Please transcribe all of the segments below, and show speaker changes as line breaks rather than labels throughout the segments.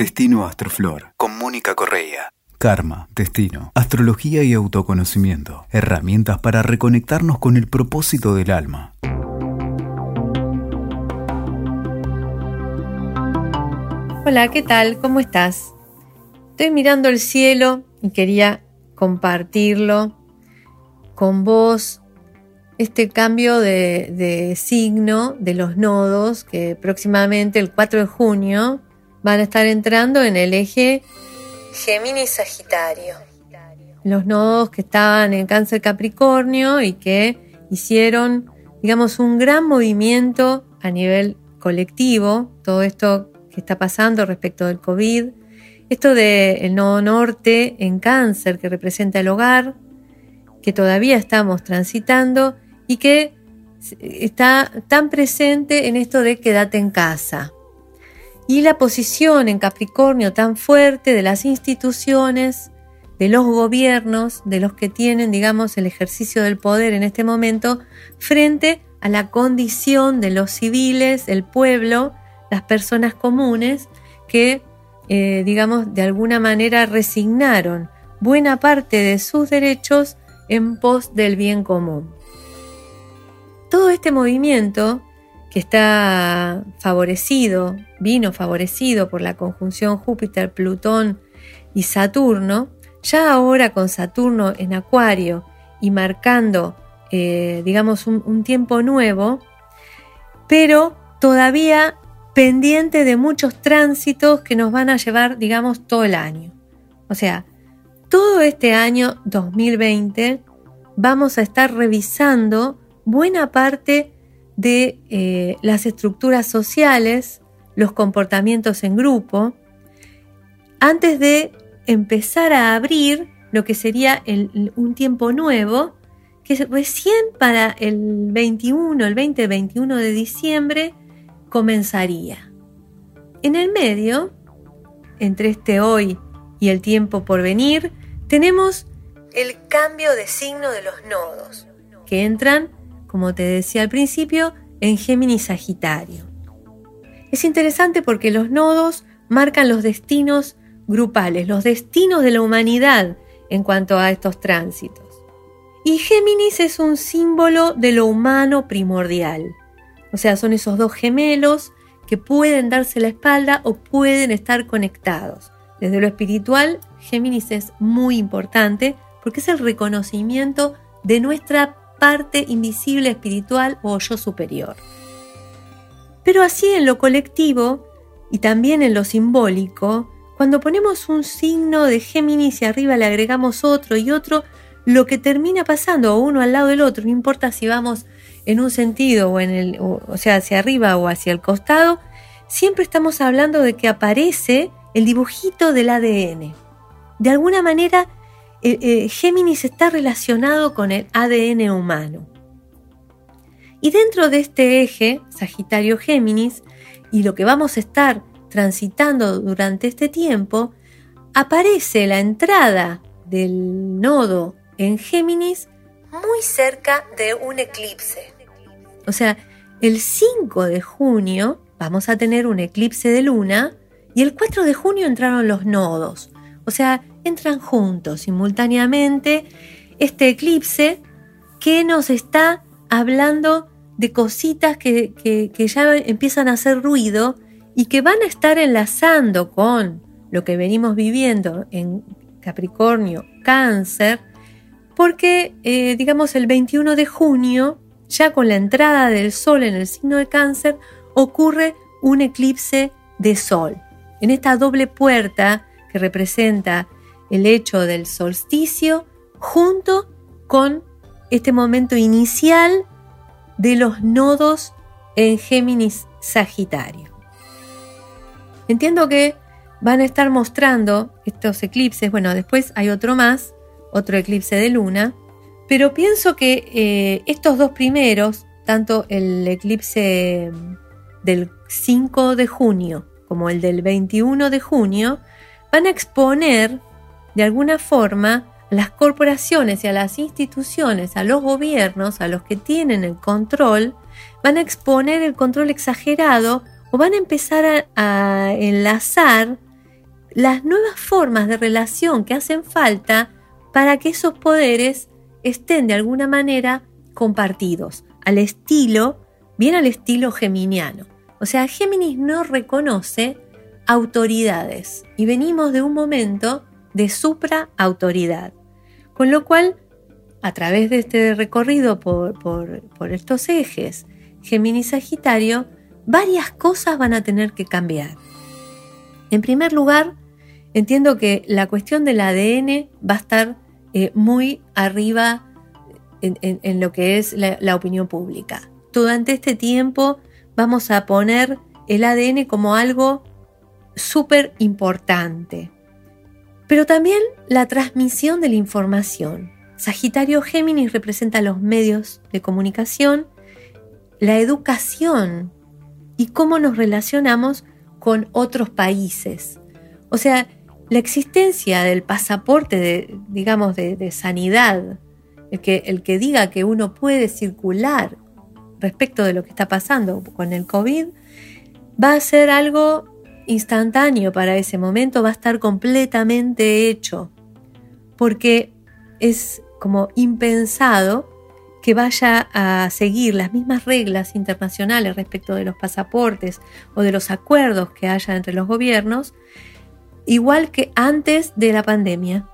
Destino Astroflor con Mónica Correa. Karma, destino, astrología y autoconocimiento. Herramientas para reconectarnos con el propósito del alma.
Hola, ¿qué tal? ¿Cómo estás? Estoy mirando el cielo y quería compartirlo con vos este cambio de, signo de los nodos que próximamente el 4 de junio van a estar entrando en el eje Géminis-Sagitario. Los nodos que estaban en Cáncer Capricornio y que hicieron, digamos, un gran movimiento a nivel colectivo, todo esto que está pasando respecto del COVID, esto del nodo norte en Cáncer que representa el hogar, que todavía estamos transitando y que está tan presente en esto de quédate en casa y la posición en Capricornio tan fuerte de las instituciones, de los gobiernos, de los que tienen, digamos, el ejercicio del poder en este momento, frente a la condición de los civiles, el pueblo, las personas comunes, que, eh, digamos, de alguna manera resignaron buena parte de sus derechos en pos del bien común. Todo este movimiento que está favorecido, vino favorecido por la conjunción Júpiter, Plutón y Saturno, ya ahora con Saturno en Acuario y marcando, eh, digamos, un, un tiempo nuevo, pero todavía pendiente de muchos tránsitos que nos van a llevar, digamos, todo el año. O sea, todo este año 2020 vamos a estar revisando buena parte de eh, las estructuras sociales, los comportamientos en grupo, antes de empezar a abrir lo que sería un tiempo nuevo, que recién para el 21, el 20-21 de diciembre, comenzaría. En el medio, entre este hoy y el tiempo por venir, tenemos el cambio de signo de los nodos, que entran como te decía al principio, en Géminis Sagitario. Es interesante porque los nodos marcan los destinos grupales, los destinos de la humanidad en cuanto a estos tránsitos. Y Géminis es un símbolo de lo humano primordial. O sea, son esos dos gemelos que pueden darse la espalda o pueden estar conectados. Desde lo espiritual, Géminis es muy importante porque es el reconocimiento de nuestra parte invisible espiritual o yo superior. Pero así en lo colectivo y también en lo simbólico, cuando ponemos un signo de Géminis y arriba le agregamos otro y otro, lo que termina pasando uno al lado del otro, no importa si vamos en un sentido o en el, o sea, hacia arriba o hacia el costado, siempre estamos hablando de que aparece el dibujito del ADN. De alguna manera eh, eh, Géminis está relacionado con el ADN humano. Y dentro de este eje, Sagitario-Géminis, y lo que vamos a estar transitando durante este tiempo, aparece la entrada del nodo en Géminis muy cerca de un eclipse. O sea, el 5 de junio vamos a tener un eclipse de luna y el 4 de junio entraron los nodos. O sea, entran juntos simultáneamente este eclipse que nos está hablando de cositas que, que, ya empiezan a hacer ruido y que van a estar enlazando con lo que venimos viviendo en Capricornio, Cáncer, porque eh, digamos el 21 de junio, ya con la entrada del Sol en el signo de Cáncer, ocurre un eclipse de Sol. En esta doble puerta que representa el hecho del solsticio junto con este momento inicial de los nodos en Géminis Sagitario. Entiendo que van a estar mostrando estos eclipses, bueno, después hay otro más, otro eclipse de luna, pero pienso que eh, estos dos primeros, tanto el eclipse del 5 de junio como el del 21 de junio, van a exponer de alguna forma a las corporaciones y a las instituciones, a los gobiernos, a los que tienen el control, van a exponer el control exagerado o van a empezar a, enlazar las nuevas formas de relación que hacen falta para que esos poderes estén de alguna manera compartidos, al estilo, bien al estilo geminiano. O sea, Géminis no reconoce autoridades y venimos de un momento de supra-autoridad. Con lo cual, a través de este recorrido por, por estos ejes Géminis-Sagitario, varias cosas van a tener que cambiar. En primer lugar, entiendo que la cuestión del ADN va a estar eh, muy arriba en, lo que es la, opinión pública. Durante este tiempo vamos a poner el ADN como algo súper importante. Pero también la transmisión de la información. Sagitario Géminis representa los medios de comunicación, la educación y cómo nos relacionamos con otros países. O sea, la existencia del pasaporte de, digamos, de, sanidad, el que, el que diga que uno puede circular respecto de lo que está pasando con el COVID, va a ser algo instantáneo para ese momento, va a estar completamente hecho, porque es como impensado que vaya a seguir las mismas reglas internacionales respecto de los pasaportes o de los acuerdos que haya entre los gobiernos, igual que antes de la pandemia.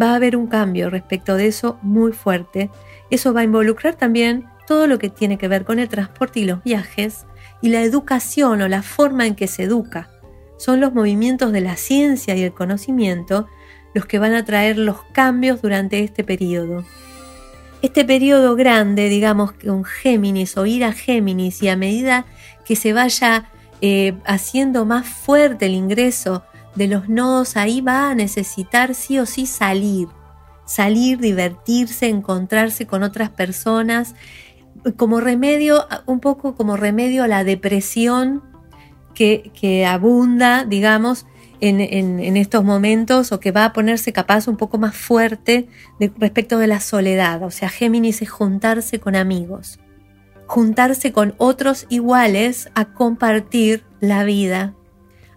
Va a haber un cambio respecto de eso muy fuerte. Eso va a involucrar también todo lo que tiene que ver con el transporte y los viajes y la educación o la forma en que se educa. Son los movimientos de la ciencia y el conocimiento los que van a traer los cambios durante este periodo. Este periodo grande, digamos, con Géminis o ir a Géminis y a medida que se vaya eh, haciendo más fuerte el ingreso de los nodos, ahí va a necesitar sí o sí salir, salir, divertirse, encontrarse con otras personas, como remedio, un poco como remedio a la depresión que, abunda, digamos, en, estos momentos o que va a ponerse capaz un poco más fuerte respecto de la soledad. O sea, Géminis es juntarse con amigos, juntarse con otros iguales a compartir la vida.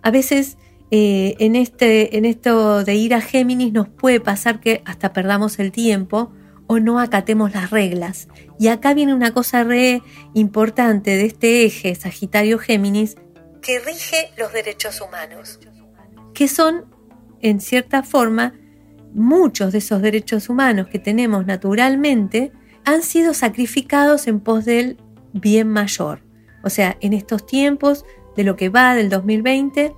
A veces eh, en, este, en esto de ir a Géminis nos puede pasar que hasta perdamos el tiempo o no acatemos las reglas. Y acá viene una cosa re importante de este eje Sagitario-Géminis que rige los derechos humanos que son, en cierta forma, muchos de esos derechos humanos que tenemos naturalmente han sido sacrificados en pos del bien mayor. O sea, en estos tiempos de lo que va del 2020,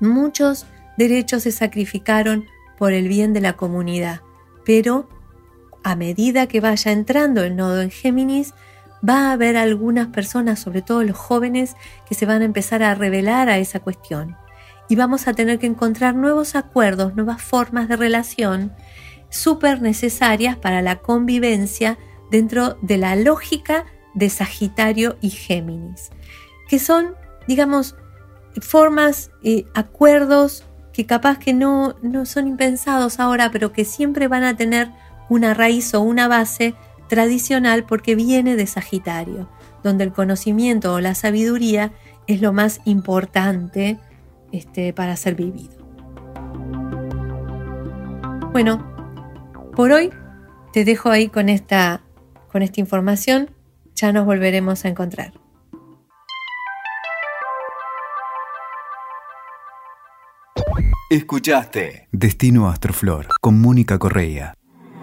muchos derechos se sacrificaron por el bien de la comunidad. Pero a medida que vaya entrando el nodo en Géminis, va a haber algunas personas, sobre todo los jóvenes, que se van a empezar a revelar a esa cuestión. Y vamos a tener que encontrar nuevos acuerdos, nuevas formas de relación súper necesarias para la convivencia dentro de la lógica de Sagitario y Géminis, que son, digamos, formas, y acuerdos que capaz que no, no son impensados ahora, pero que siempre van a tener una raíz o una base tradicional porque viene de Sagitario, donde el conocimiento o la sabiduría es lo más importante este, para ser vivido. Bueno, por hoy te dejo ahí con esta, con esta información. Ya nos volveremos a encontrar.
Escuchaste Destino Astroflor con Mónica Correa.